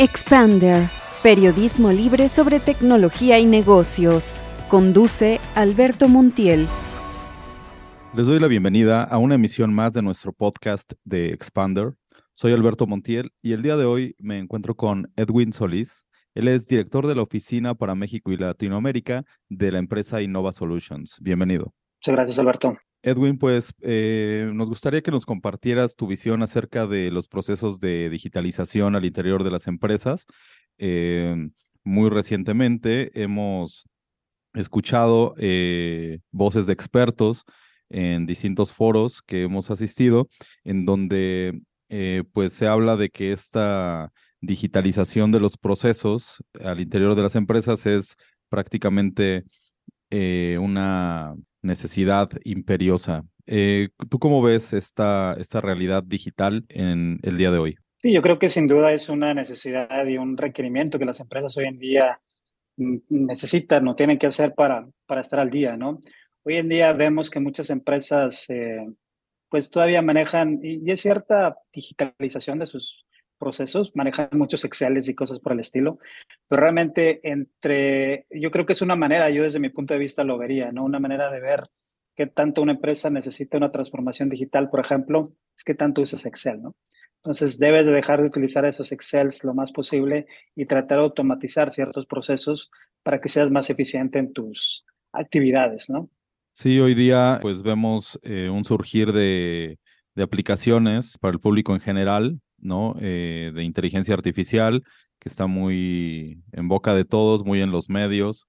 Expander, periodismo libre sobre tecnología y negocios. Conduce Alberto Montiel. Les doy la bienvenida a una emisión más de nuestro podcast de Expander. Soy Alberto Montiel y el día de hoy me encuentro con Edwin Solís. Él es director de la Oficina para México y Latinoamérica de la empresa Innova Solutions. Bienvenido. Muchas gracias, Alberto. Edwin, pues eh, nos gustaría que nos compartieras tu visión acerca de los procesos de digitalización al interior de las empresas. Eh, muy recientemente hemos escuchado eh, voces de expertos en distintos foros que hemos asistido, en donde pues se habla de que esta digitalización de los procesos al interior de las empresas es prácticamente una necesidad imperiosa. Eh, ¿Tú cómo ves esta, esta realidad digital en el día de hoy? Sí, yo creo que sin duda es una necesidad y un requerimiento que las empresas hoy en día mm, necesitan o tienen que hacer para, para estar al día, ¿no? Hoy en día vemos que muchas empresas eh, pues todavía manejan, y, hay cierta digitalización de sus procesos, manejan muchos Exceles y cosas por el estilo, pero realmente entre, yo creo que es una manera, yo desde mi punto de vista lo vería, ¿no? Una manera de ver qué tanto una empresa necesita una transformación digital, por ejemplo, es que tanto usas Excel, ¿no? Entonces debes de dejar de utilizar esos Excels lo más posible y tratar de automatizar ciertos procesos para que seas más eficiente en tus actividades, ¿no? Sí, hoy día pues vemos eh, un surgir de, de aplicaciones para el público en general, ¿no? Eh, de inteligencia artificial, que está muy en boca de todos, muy en los medios.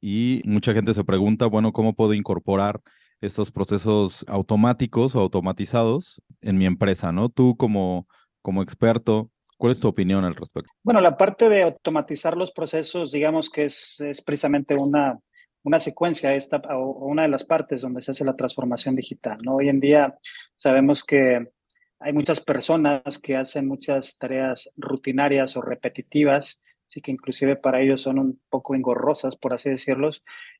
Y mucha gente se pregunta, bueno, ¿cómo puedo incorporar estos procesos automáticos o automatizados en mi empresa, ¿no? Tú como, como experto, ¿cuál es tu opinión al respecto? Bueno, la parte de automatizar los procesos, digamos que es, es precisamente una, una secuencia esta, o una de las partes donde se hace la transformación digital, ¿no? Hoy en día sabemos que hay muchas personas que hacen muchas tareas rutinarias o repetitivas, así que inclusive para ellos son un poco engorrosas, por así decirlo,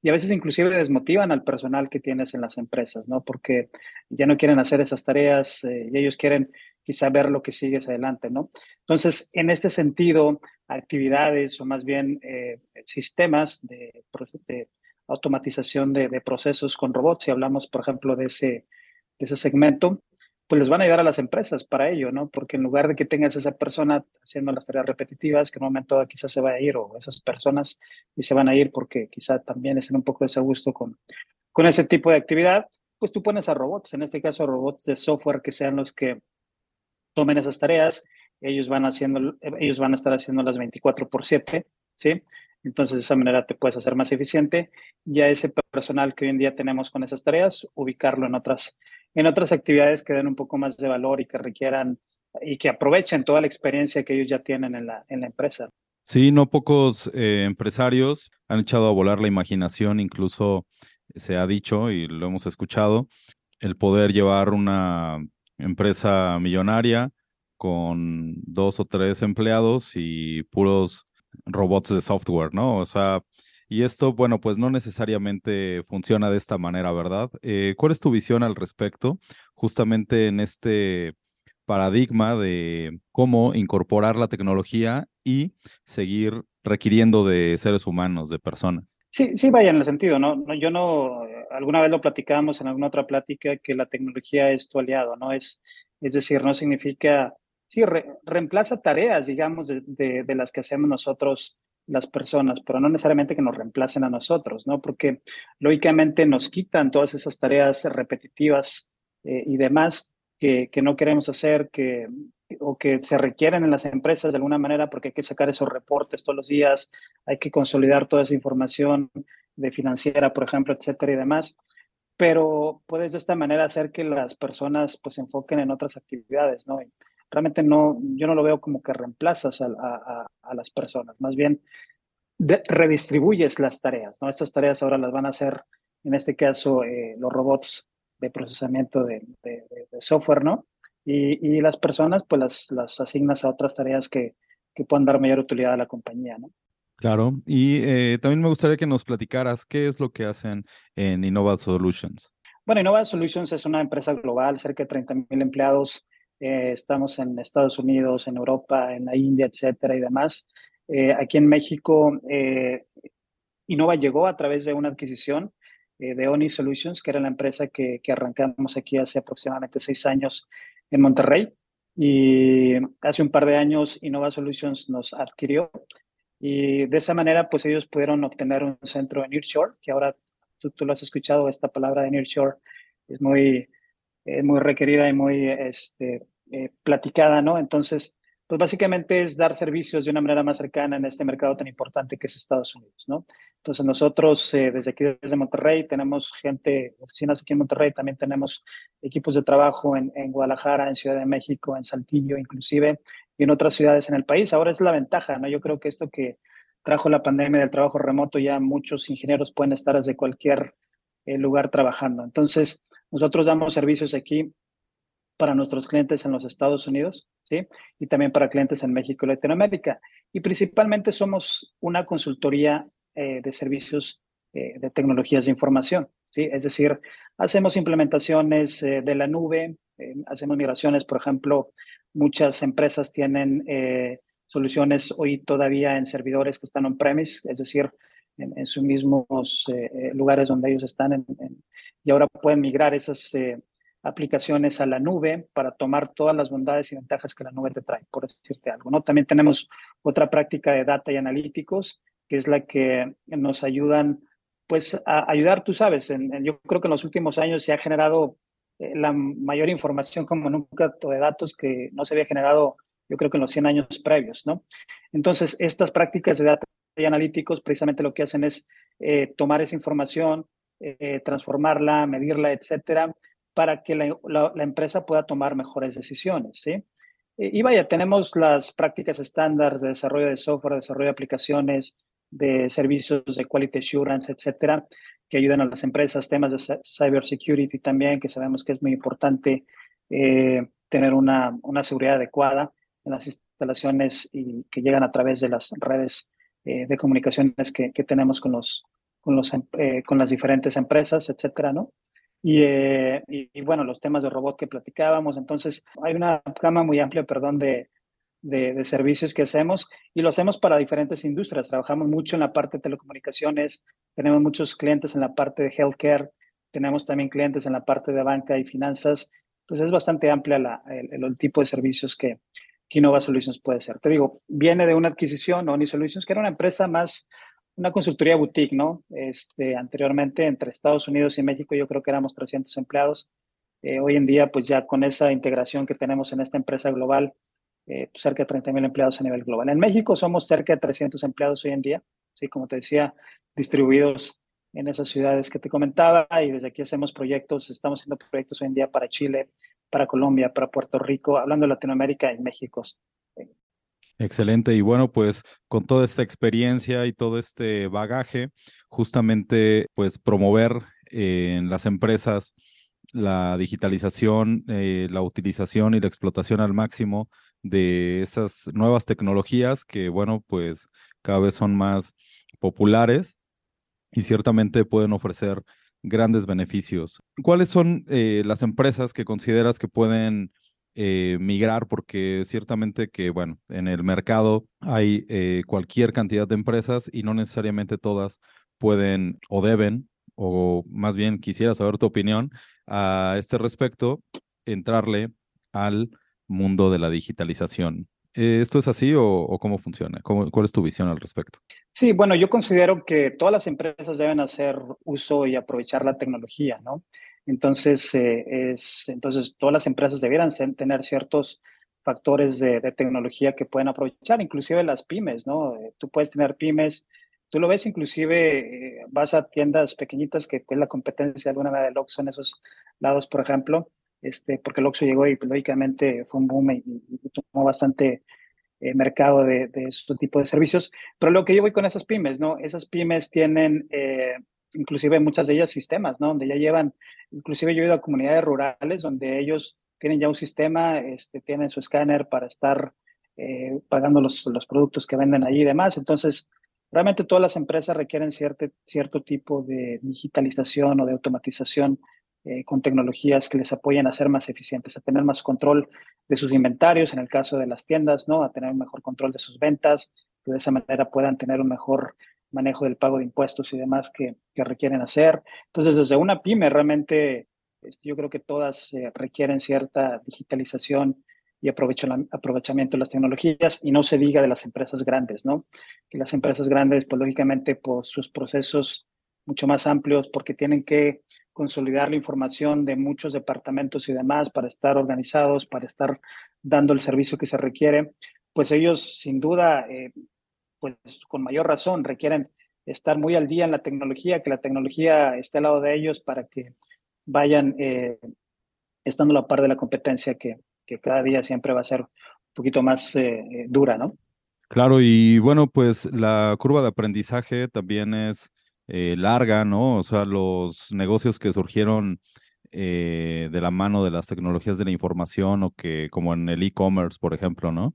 y a veces inclusive desmotivan al personal que tienes en las empresas, ¿no? Porque ya no quieren hacer esas tareas eh, y ellos quieren quizá ver lo que sigue adelante, ¿no? Entonces, en este sentido, actividades o más bien eh, sistemas de, automatización de, de, procesos con robots, si hablamos, por ejemplo, de ese, de ese segmento, pues les van a ayudar a las empresas para ello, ¿no? Porque en lugar de que tengas esa persona haciendo las tareas repetitivas, que en un momento quizás se va a ir, o esas personas y se van a ir porque quizá también estén un poco desagusto con, con ese tipo de actividad, pues tú pones a robots, en este caso robots de software que sean los que tomen esas tareas, ellos van, haciendo, ellos van a estar haciendo las 24 por 7, ¿sí? Entonces, de esa manera te puedes hacer más eficiente. Ya ese personal que hoy en día tenemos con esas tareas, ubicarlo en otras, en otras actividades que den un poco más de valor y que requieran y que aprovechen toda la experiencia que ellos ya tienen en la, en la empresa. Sí, no pocos eh, empresarios han echado a volar la imaginación, incluso se ha dicho y lo hemos escuchado, el poder llevar una empresa millonaria con dos o tres empleados y puros robots de software, ¿no? O sea, y esto, bueno, pues no necesariamente funciona de esta manera, ¿verdad? Eh, ¿Cuál es tu visión al respecto, justamente en este paradigma de cómo incorporar la tecnología y seguir requiriendo de seres humanos, de personas? Sí, sí, vaya en el sentido, ¿no? yo no, alguna vez lo platicábamos en alguna otra plática que la tecnología es tu aliado, ¿no? Es, es decir, no significa sí, reemplaza tareas, digamos, de, las que hacemos nosotros las personas, pero no necesariamente que nos reemplacen a nosotros, ¿no? Porque lógicamente nos quitan todas esas tareas repetitivas eh, y demás que, que, no queremos hacer, que, o que se requieren en las empresas de alguna manera porque hay que sacar esos reportes todos los días, hay que consolidar toda esa información de financiera, por ejemplo, etcétera y demás. Pero puedes de esta manera hacer que las personas pues se enfoquen en otras actividades, ¿no? Realmente no, yo no lo veo como que reemplazas a, las personas, más bien redistribuyes las tareas, ¿no? Estas tareas ahora las van a hacer, en este caso, eh, los robots de procesamiento de, software, ¿no? Y, las personas, pues las, las asignas a otras tareas que, que puedan dar mayor utilidad a la compañía, ¿no? Claro, y eh, también me gustaría que nos platicaras qué es lo que hacen en Innova Solutions. Bueno, Innova Solutions es una empresa global, cerca de 30 mil empleados estamos en Estados Unidos, en Europa, en la India, etcétera y demás. aquí en México, Innova llegó a través de una adquisición de Oni Solutions, que era la empresa que, que arrancamos aquí hace aproximadamente seis años en Monterrey. Y hace un par de años Innova Solutions nos adquirió y de esa manera pues ellos pudieron obtener un centro en Nearshore, que ahora tú, tú lo has escuchado, esta palabra de Nearshore es muy, eh, muy requerida y muy este, eh, platicada, ¿no? Entonces, pues básicamente es dar servicios de una manera más cercana en este mercado tan importante que es Estados Unidos, ¿no? Entonces nosotros eh, desde aquí, desde Monterrey, tenemos gente, oficinas aquí en Monterrey, también tenemos equipos de trabajo en, en, Guadalajara, en Ciudad de México, en Saltillo inclusive, y en otras ciudades en el país. Ahora es la ventaja, ¿no? Yo creo que esto que trajo la pandemia del trabajo remoto, ya muchos ingenieros pueden estar desde cualquier eh, lugar trabajando. Entonces, nosotros damos servicios aquí para nuestros clientes en los Estados Unidos, ¿sí? Y también para clientes en México y Latinoamérica. Y principalmente somos una consultoría eh, de servicios eh, de tecnologías de información, ¿sí? Es decir, hacemos implementaciones eh, de la nube, hacemos migraciones, por ejemplo, muchas empresas tienen soluciones hoy todavía en servidores que están on-premise, es decir, en, sus mismos lugares donde ellos están, y ahora pueden migrar esas aplicaciones a la nube para tomar todas las bondades y ventajas que la nube te trae, por decirte algo. ¿no? También tenemos otra práctica de data y analíticos, que es la que nos ayudan, pues, a ayudar, tú sabes, en, yo creo que en los últimos años se ha generado eh, la mayor información como nunca de datos que no se había generado, yo creo que en los 100 años previos, ¿no? Entonces, estas prácticas de data y analíticos precisamente lo que hacen es eh, tomar esa información, eh, transformarla, medirla, etcétera, para que la, empresa pueda tomar mejores decisiones, ¿sí? Y vaya, tenemos las prácticas estándar de desarrollo de software, desarrollo de aplicaciones, de servicios de quality assurance, etcétera, que ayudan a las empresas, temas de cybersecurity también, que sabemos que es muy importante eh, tener una, una, seguridad adecuada en las instalaciones y que llegan a través de las redes eh, de comunicaciones que, que, tenemos con, los, con, los, eh, con las diferentes empresas, etcétera, ¿no? Eh, y, bueno, los temas de robot que platicábamos. Entonces, hay una gama muy amplia, perdón, de, de, servicios que hacemos y lo hacemos para diferentes industrias. Trabajamos mucho en la parte de telecomunicaciones, tenemos muchos clientes en la parte de healthcare, tenemos también clientes en la parte de banca y finanzas. Entonces, es bastante amplia la, el, el, tipo de servicios que, que Innova Solutions puede ser. Te digo, viene de una adquisición, Oni Solutions, que era una empresa más una consultoría boutique, ¿no? Este, anteriormente entre Estados Unidos y México yo creo que éramos 300 empleados. Eh, hoy en día, pues ya con esa integración que tenemos en esta empresa global, eh, pues cerca de 30 mil empleados a nivel global. En México somos cerca de 300 empleados hoy en día, sí, como te decía, distribuidos en esas ciudades que te comentaba y desde aquí hacemos proyectos, estamos haciendo proyectos hoy en día para Chile, para Colombia, para Puerto Rico, hablando de Latinoamérica y México. Excelente. Y bueno, pues con toda esta experiencia y todo este bagaje, justamente pues promover en las empresas la digitalización, eh, la utilización y la explotación al máximo de esas nuevas tecnologías que, bueno, pues cada vez son más populares y ciertamente pueden ofrecer grandes beneficios. ¿Cuáles son eh, las empresas que consideras que pueden eh, migrar porque ciertamente que, bueno, en el mercado hay eh, cualquier cantidad de empresas y no necesariamente todas pueden o deben, o más bien quisiera saber tu opinión a este respecto, entrarle al mundo de la digitalización. ¿Esto es así o, cómo funciona? ¿Cuál es tu visión al respecto? Sí, bueno, yo considero que todas las empresas deben hacer uso y aprovechar la tecnología, ¿no? Entonces, eh, es, entonces todas las empresas debieran tener ciertos factores de, tecnología que pueden aprovechar, inclusive las pymes, ¿no? Eh, tú puedes tener pymes, tú lo ves inclusive, eh, vas a tiendas pequeñitas que es la competencia de alguna manera del Oxxo en esos lados, por ejemplo, este, porque el Oxxo llegó y lógicamente fue un boom y, tomó bastante mercado de, de ese tipo de servicios. Pero lo que yo voy con esas pymes, ¿no? Esas pymes tienen inclusive muchas de ellas sistemas, ¿no? Donde ya llevan, inclusive yo he ido a comunidades rurales donde ellos tienen ya un sistema, este, tienen su escáner para estar eh, pagando los, los productos que venden allí y demás. Entonces, realmente todas las empresas requieren cierto tipo de digitalización o de automatización eh, con tecnologías que les apoyen a ser más eficientes, a tener más control de sus inventarios, en el caso de las tiendas, ¿no? A tener un mejor control de sus ventas, de esa manera puedan tener un mejor manejo del pago de impuestos y demás que, que requieren hacer. Entonces, desde una pyme, realmente este, yo creo que todas eh, requieren cierta digitalización y aprovechamiento de las tecnologías y no se diga de las empresas grandes, ¿no? Que las empresas grandes, pues lógicamente por sus procesos mucho más amplios, porque tienen que consolidar la información de muchos departamentos y demás para estar organizados, para estar dando el servicio que se requiere, pues ellos sin duda, eh, pues con mayor razón, requieren estar muy al día en la tecnología, que la tecnología esté al lado de ellos para que vayan eh, estando a la par de la competencia que, que cada día siempre va a ser un poquito más eh, dura, ¿no? Claro, y bueno, pues la curva de aprendizaje también es eh, larga, ¿no? O sea, los negocios que surgieron eh, de la mano de las tecnologías de la información o que, como en el e-commerce, por ejemplo, ¿no?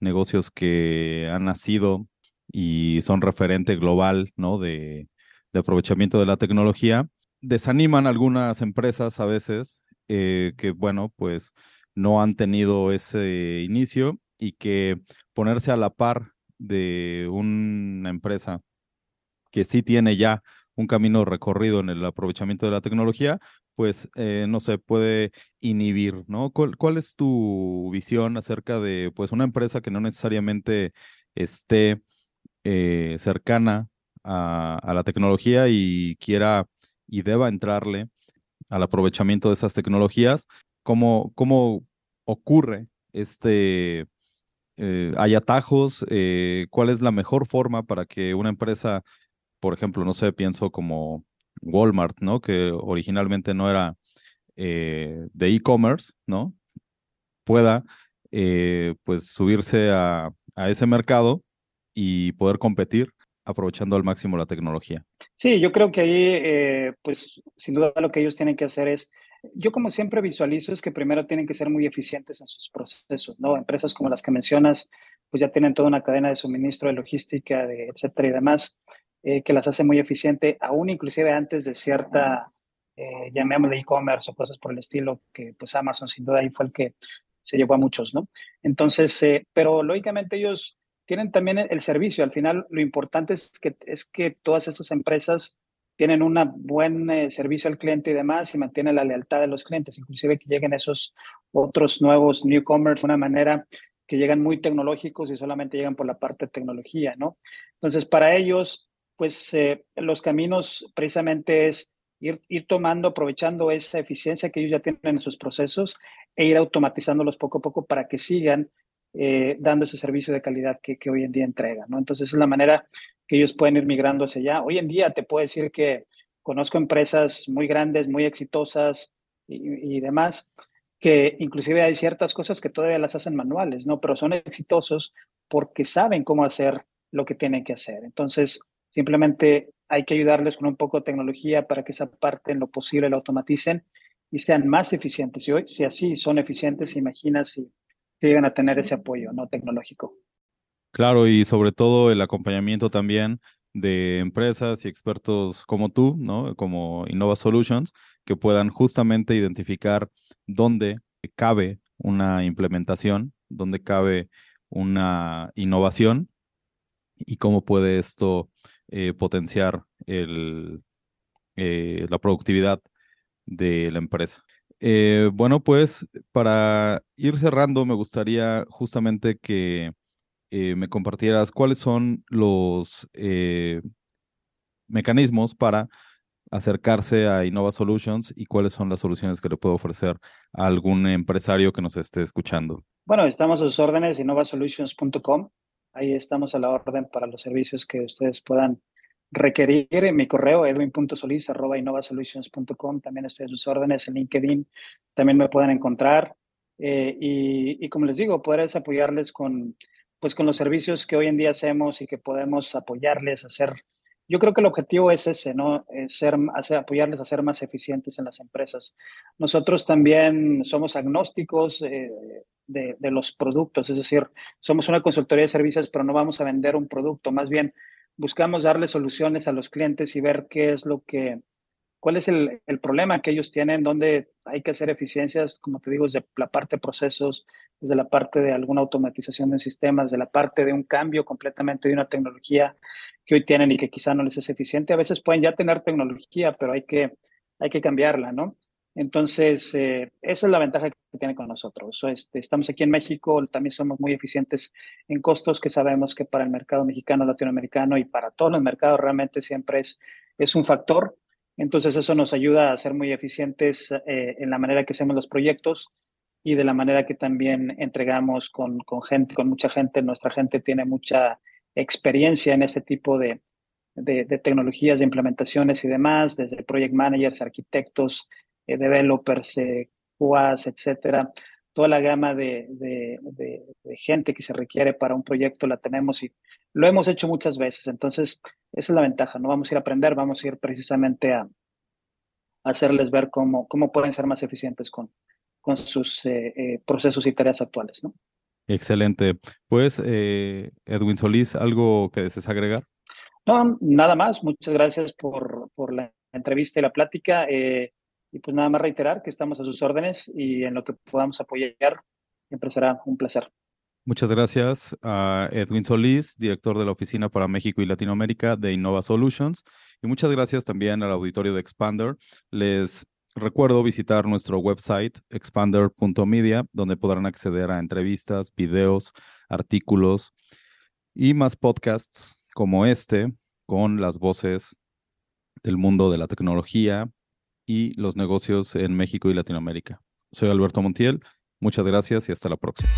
Negocios que han nacido y son referente global, ¿no? De, de aprovechamiento de la tecnología, desaniman algunas empresas a veces eh, que, bueno, pues no han tenido ese inicio y que ponerse a la par de una empresa que sí tiene ya un camino recorrido en el aprovechamiento de la tecnología, pues eh, no se puede inhibir, ¿no? ¿Cuál, es tu visión acerca de pues una empresa que no necesariamente esté eh, cercana a, la tecnología y quiera y deba entrarle al aprovechamiento de esas tecnologías? ¿Cómo, cómo ocurre este... Eh, ¿Hay atajos? ¿Cuál es la mejor forma para que una empresa por ejemplo, no sé, pienso como Walmart, ¿no? Que originalmente no era eh, de e-commerce, ¿no? Pueda, eh, pues, subirse a, ese mercado y poder competir aprovechando al máximo la tecnología. Sí, yo creo que ahí, eh, pues, sin duda lo que ellos tienen que hacer es, yo como siempre visualizo es que primero tienen que ser muy eficientes en sus procesos, ¿no? Empresas como las que mencionas, pues ya tienen toda una cadena de suministro, de logística, de etcétera y demás. Eh, que las hace muy eficiente, aún inclusive antes de cierta, eh, llamémosle e-commerce o cosas por el estilo, que pues Amazon sin duda ahí fue el que se llevó a muchos, ¿no? Entonces, eh, pero lógicamente ellos tienen también el servicio. Al final, lo importante es que, es que todas esas empresas tienen un buen eh, servicio al cliente y demás y mantienen la lealtad de los clientes, inclusive que lleguen esos otros nuevos newcomers de una manera que llegan muy tecnológicos y solamente llegan por la parte de tecnología, ¿no? Entonces, para ellos, pues eh, los caminos precisamente es ir, ir tomando, aprovechando esa eficiencia que ellos ya tienen en sus procesos e ir automatizándolos poco a poco para que sigan eh, dando ese servicio de calidad que, que, hoy en día entregan, ¿no? Entonces es la manera que ellos pueden ir migrando hacia allá. Hoy en día te puedo decir que conozco empresas muy grandes, muy exitosas y, y demás, que inclusive hay ciertas cosas que todavía las hacen manuales, ¿no? Pero son exitosos porque saben cómo hacer lo que tienen que hacer. Entonces, Simplemente hay que ayudarles con un poco de tecnología para que esa parte en lo posible la automaticen y sean más eficientes. Si, hoy, si así son eficientes, imagina si, llegan a tener ese apoyo no tecnológico. Claro, y sobre todo el acompañamiento también de empresas y expertos como tú, ¿no? Como Innova Solutions, que puedan justamente identificar dónde cabe una implementación, dónde cabe una innovación y cómo puede esto eh, potenciar eh, la productividad de la empresa. Eh, bueno, pues para ir cerrando, me gustaría justamente que me compartieras cuáles son los mecanismos para acercarse a Innova Solutions y cuáles son las soluciones que le puedo ofrecer a algún empresario que nos esté escuchando. Bueno, estamos a sus órdenes, innovasolutions.com. Ahí estamos a la orden para los servicios que ustedes puedan requerir. Mi correo, edwin.solis.innovasolutions.com. También estoy a sus órdenes en LinkedIn. También me pueden encontrar. Eh, y, como les digo, poder apoyarles con, pues, con los servicios que hoy en día hacemos y que podemos apoyarles a hacer. Yo creo que el objetivo es ese, ¿no? Es ser, apoyarles a ser más eficientes en las empresas. Nosotros también somos agnósticos. Eh, de, los productos. Es decir, somos una consultoría de servicios, pero no vamos a vender un producto. Más bien, buscamos darle soluciones a los clientes y ver qué es lo que cuál es el, el, problema que ellos tienen, dónde hay que hacer eficiencias, como te digo, desde la parte de procesos, desde la parte de alguna automatización de sistemas, desde la parte de un cambio completamente de una tecnología que hoy tienen y que quizá no les es eficiente. A veces pueden ya tener tecnología, pero hay que, hay que cambiarla, ¿no? Entonces, eh, esa es la ventaja que tiene con nosotros. Este, estamos aquí en México, también somos muy eficientes en costos, que sabemos que para el mercado mexicano, latinoamericano y para todos los mercados realmente siempre es, es un factor. Entonces, eso nos ayuda a ser muy eficientes eh, en la manera que hacemos los proyectos y de la manera que también entregamos con, gente, con mucha gente. Nuestra gente tiene mucha experiencia en este tipo de tecnologías, de implementaciones y demás, desde project managers, arquitectos, eh, developers, eh, QAs, etcétera. Toda la gama de, de, gente que se requiere para un proyecto la tenemos y lo hemos hecho muchas veces. Entonces, esa es la ventaja. No vamos a ir a aprender, vamos a ir precisamente a, hacerles ver cómo, cómo pueden ser más eficientes con, con sus eh, procesos y tareas actuales. ¿no? Excelente. Pues, Edwin Solís, ¿algo que desees agregar? No, nada más. Muchas gracias por, por la entrevista y la plática. Eh, y pues nada más reiterar que estamos a sus órdenes y en lo que podamos apoyar, siempre será un placer. Muchas gracias a Edwin Solís, director de la Oficina para México y Latinoamérica de Innova Solutions. Y muchas gracias también al auditorio de Expander. Les recuerdo visitar nuestro website expander.media, donde podrán acceder a entrevistas, videos, artículos y más podcasts como este con las voces del mundo de la tecnología, y los negocios en México y Latinoamérica. Soy Alberto Montiel, muchas gracias y hasta la próxima.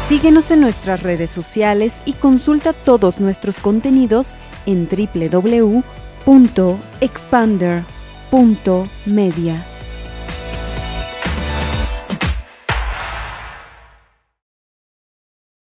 Síguenos en nuestras redes sociales y consulta todos nuestros contenidos en www.expander.media.